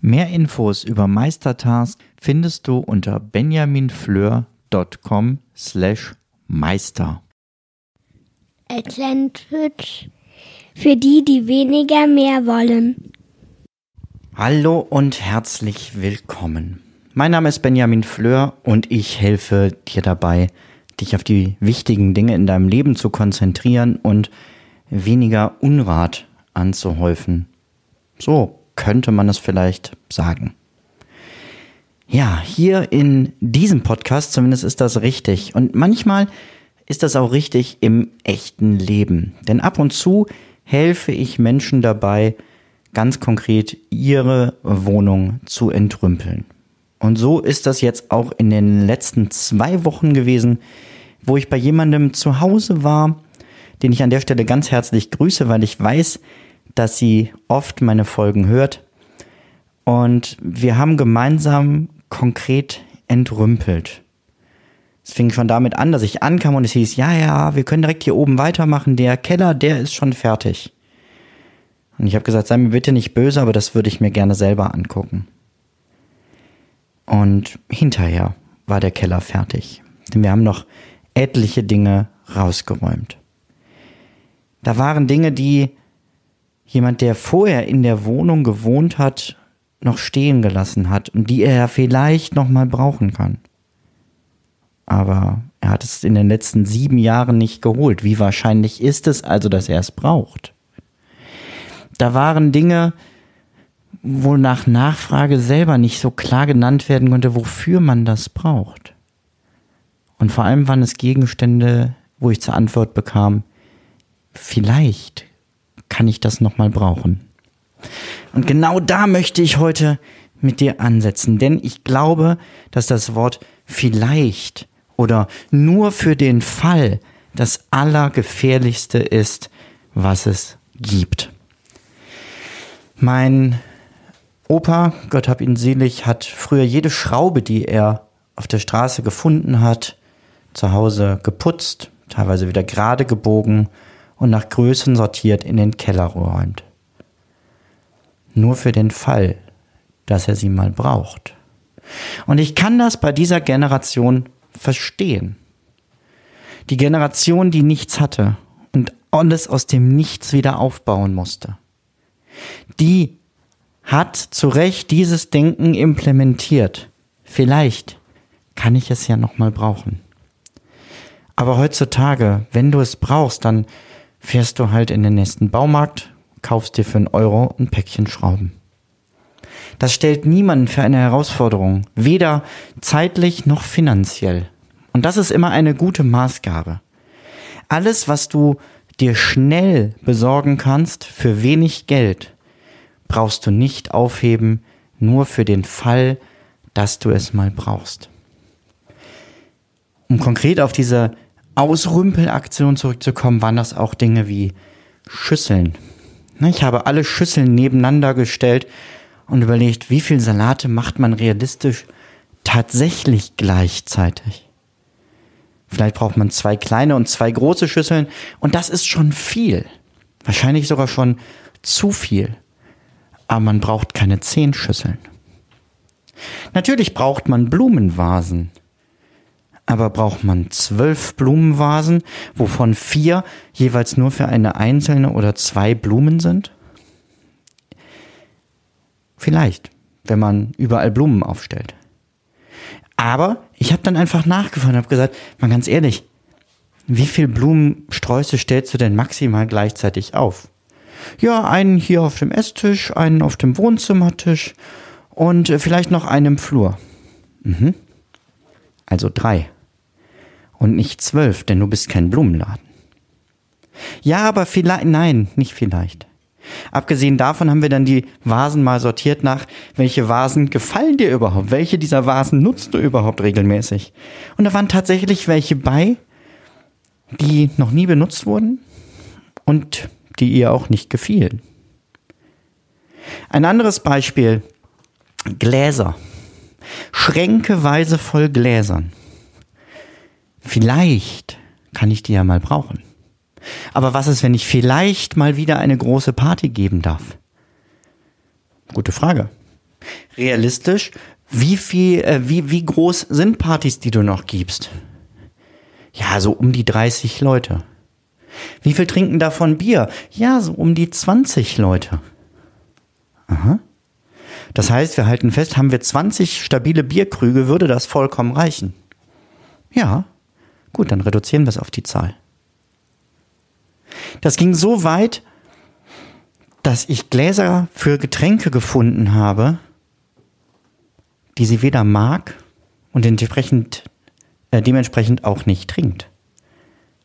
Mehr Infos über Meistertask findest du unter benjaminfleur.com slash meister. Atlantic für die, die weniger mehr wollen. Hallo und herzlich willkommen. Mein Name ist Benjamin Fleur und ich helfe dir dabei, dich auf die wichtigen Dinge in deinem Leben zu konzentrieren und weniger Unrat anzuhäufen. So könnte man es vielleicht sagen. Ja, hier in diesem Podcast zumindest ist das richtig. Und manchmal ist das auch richtig im echten Leben. Denn ab und zu helfe ich Menschen dabei, ganz konkret ihre Wohnung zu entrümpeln. Und so ist das jetzt auch in den letzten zwei Wochen gewesen, wo ich bei jemandem zu Hause war, den ich an der Stelle ganz herzlich grüße, weil ich weiß, dass sie oft meine Folgen hört. Und wir haben gemeinsam konkret entrümpelt. Es fing schon damit an, dass ich ankam und es hieß, ja, ja, wir können direkt hier oben weitermachen. Der Keller, der ist schon fertig. Und ich habe gesagt, sei mir bitte nicht böse, aber das würde ich mir gerne selber angucken. Und hinterher war der Keller fertig. Denn wir haben noch etliche Dinge rausgeräumt. Da waren Dinge, die jemand, der vorher in der Wohnung gewohnt hat, noch stehen gelassen hat und die er vielleicht noch mal brauchen kann. Aber er hat es in den letzten sieben Jahren nicht geholt. Wie wahrscheinlich ist es also, dass er es braucht? Da waren Dinge, wo nach Nachfrage selber nicht so klar genannt werden konnte, wofür man das braucht. Und vor allem waren es Gegenstände, wo ich zur Antwort bekam, vielleicht kann ich das nochmal brauchen. Und genau da möchte ich heute mit dir ansetzen, denn ich glaube, dass das Wort vielleicht oder nur für den Fall das Allergefährlichste ist, was es gibt. Mein Opa, Gott hab ihn selig, hat früher jede Schraube, die er auf der Straße gefunden hat, zu Hause geputzt, teilweise wieder gerade gebogen und nach Größen sortiert in den Keller geräumt. Nur für den Fall, dass er sie mal braucht. Und ich kann das bei dieser Generation verstehen. Die Generation, die nichts hatte und alles aus dem Nichts wieder aufbauen musste. Die hat zu Recht dieses Denken implementiert. Vielleicht kann ich es ja noch mal brauchen. Aber heutzutage, wenn du es brauchst, dann fährst du halt in den nächsten Baumarkt, kaufst dir für einen Euro ein Päckchen Schrauben. Das stellt niemanden für eine Herausforderung, weder zeitlich noch finanziell. Und das ist immer eine gute Maßgabe. Alles, was du dir schnell besorgen kannst für wenig Geld, brauchst du nicht aufheben, nur für den Fall, dass du es mal brauchst. Um konkret auf diese Ausrümpelaktion zurückzukommen, waren das auch Dinge wie Schüsseln. Ne, ich habe alle Schüsseln nebeneinander gestellt und überlegt, wie viel Salate macht man realistisch tatsächlich gleichzeitig. Vielleicht braucht man zwei kleine und zwei große Schüsseln und das ist schon viel. Wahrscheinlich sogar schon zu viel. Aber man braucht keine zehn Schüsseln. Natürlich braucht man Blumenvasen aber braucht man zwölf Blumenvasen, wovon vier jeweils nur für eine einzelne oder zwei Blumen sind? Vielleicht, wenn man überall Blumen aufstellt. Aber ich habe dann einfach nachgefragt und habe gesagt, mal ganz ehrlich, wie viel Blumensträuße stellst du denn maximal gleichzeitig auf? Ja, einen hier auf dem Esstisch, einen auf dem Wohnzimmertisch und vielleicht noch einen im Flur. Mhm. Also drei und nicht zwölf, denn du bist kein Blumenladen. Ja, aber vielleicht, nein, nicht vielleicht. Abgesehen davon haben wir dann die Vasen mal sortiert nach, welche Vasen gefallen dir überhaupt? Welche dieser Vasen nutzt du überhaupt regelmäßig? Und da waren tatsächlich welche bei, die noch nie benutzt wurden und die ihr auch nicht gefielen. Ein anderes Beispiel, Gläser. Schränkeweise voll Gläsern. Vielleicht kann ich die ja mal brauchen. Aber was ist, wenn ich vielleicht mal wieder eine große Party geben darf? Gute Frage. Realistisch, wie viel, äh, wie, wie groß sind Partys, die du noch gibst? Ja, so um die 30 Leute. Wie viel trinken davon Bier? Ja, so um die 20 Leute. Aha. Das heißt, wir halten fest, haben wir 20 stabile Bierkrüge, würde das vollkommen reichen. Ja, gut, dann reduzieren wir es auf die Zahl. Das ging so weit, dass ich Gläser für Getränke gefunden habe, die sie weder mag und entsprechend, äh, dementsprechend auch nicht trinkt.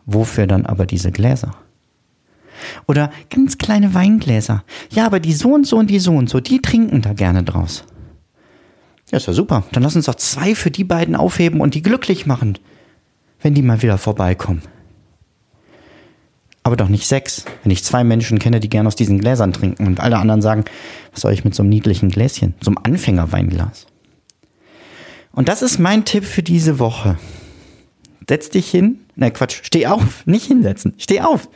Wofür dann aber diese Gläser? Oder ganz kleine Weingläser. Ja, aber die so und so und die so und so, die trinken da gerne draus. Ja, ist ja super. Dann lass uns doch zwei für die beiden aufheben und die glücklich machen, wenn die mal wieder vorbeikommen aber doch nicht sechs. Wenn ich zwei Menschen kenne, die gern aus diesen Gläsern trinken und alle anderen sagen, was soll ich mit so einem niedlichen Gläschen, so einem Anfängerweinglas? Und das ist mein Tipp für diese Woche. Setz dich hin, ne Quatsch, steh auf, nicht hinsetzen, steh auf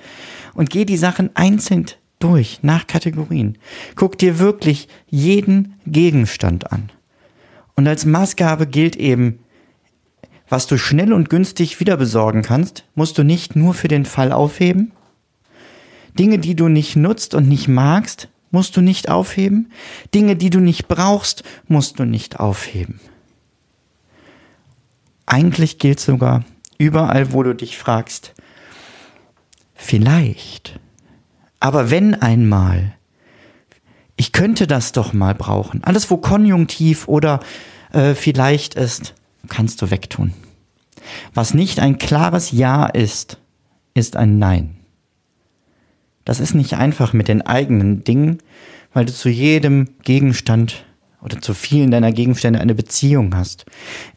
und geh die Sachen einzeln durch, nach Kategorien. Guck dir wirklich jeden Gegenstand an. Und als Maßgabe gilt eben, was du schnell und günstig wieder besorgen kannst, musst du nicht nur für den Fall aufheben. Dinge, die du nicht nutzt und nicht magst, musst du nicht aufheben. Dinge, die du nicht brauchst, musst du nicht aufheben. Eigentlich gilt sogar überall, wo du dich fragst, vielleicht, aber wenn einmal, ich könnte das doch mal brauchen. Alles, wo Konjunktiv oder äh, vielleicht ist, kannst du wegtun. Was nicht ein klares Ja ist, ist ein Nein. Das ist nicht einfach mit den eigenen Dingen, weil du zu jedem Gegenstand oder zu vielen deiner Gegenstände eine Beziehung hast.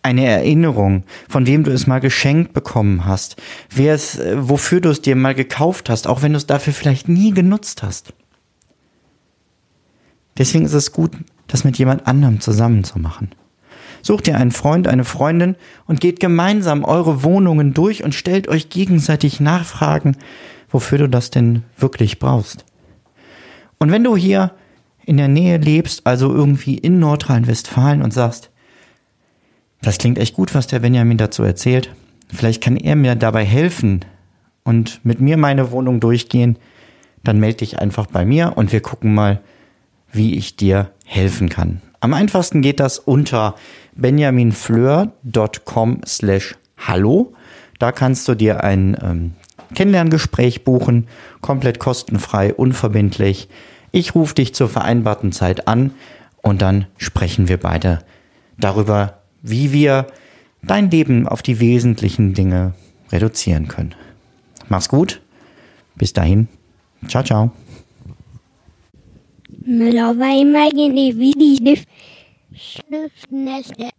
Eine Erinnerung, von wem du es mal geschenkt bekommen hast, wer es, äh, wofür du es dir mal gekauft hast, auch wenn du es dafür vielleicht nie genutzt hast. Deswegen ist es gut, das mit jemand anderem zusammen zu machen. Sucht ihr einen Freund, eine Freundin und geht gemeinsam eure Wohnungen durch und stellt euch gegenseitig Nachfragen, wofür du das denn wirklich brauchst. Und wenn du hier in der Nähe lebst, also irgendwie in Nordrhein-Westfalen und sagst, das klingt echt gut, was der Benjamin dazu erzählt, vielleicht kann er mir dabei helfen und mit mir meine Wohnung durchgehen, dann melde dich einfach bei mir und wir gucken mal, wie ich dir helfen kann. Am einfachsten geht das unter benjaminfleur.com slash hallo. Da kannst du dir ein ähm, Kennenlerngespräch buchen, komplett kostenfrei, unverbindlich. Ich rufe dich zur vereinbarten Zeit an und dann sprechen wir beide darüber, wie wir dein Leben auf die wesentlichen Dinge reduzieren können. Mach's gut. Bis dahin. Ciao, ciao. Müller war immer gene wie die Schnüffnächte.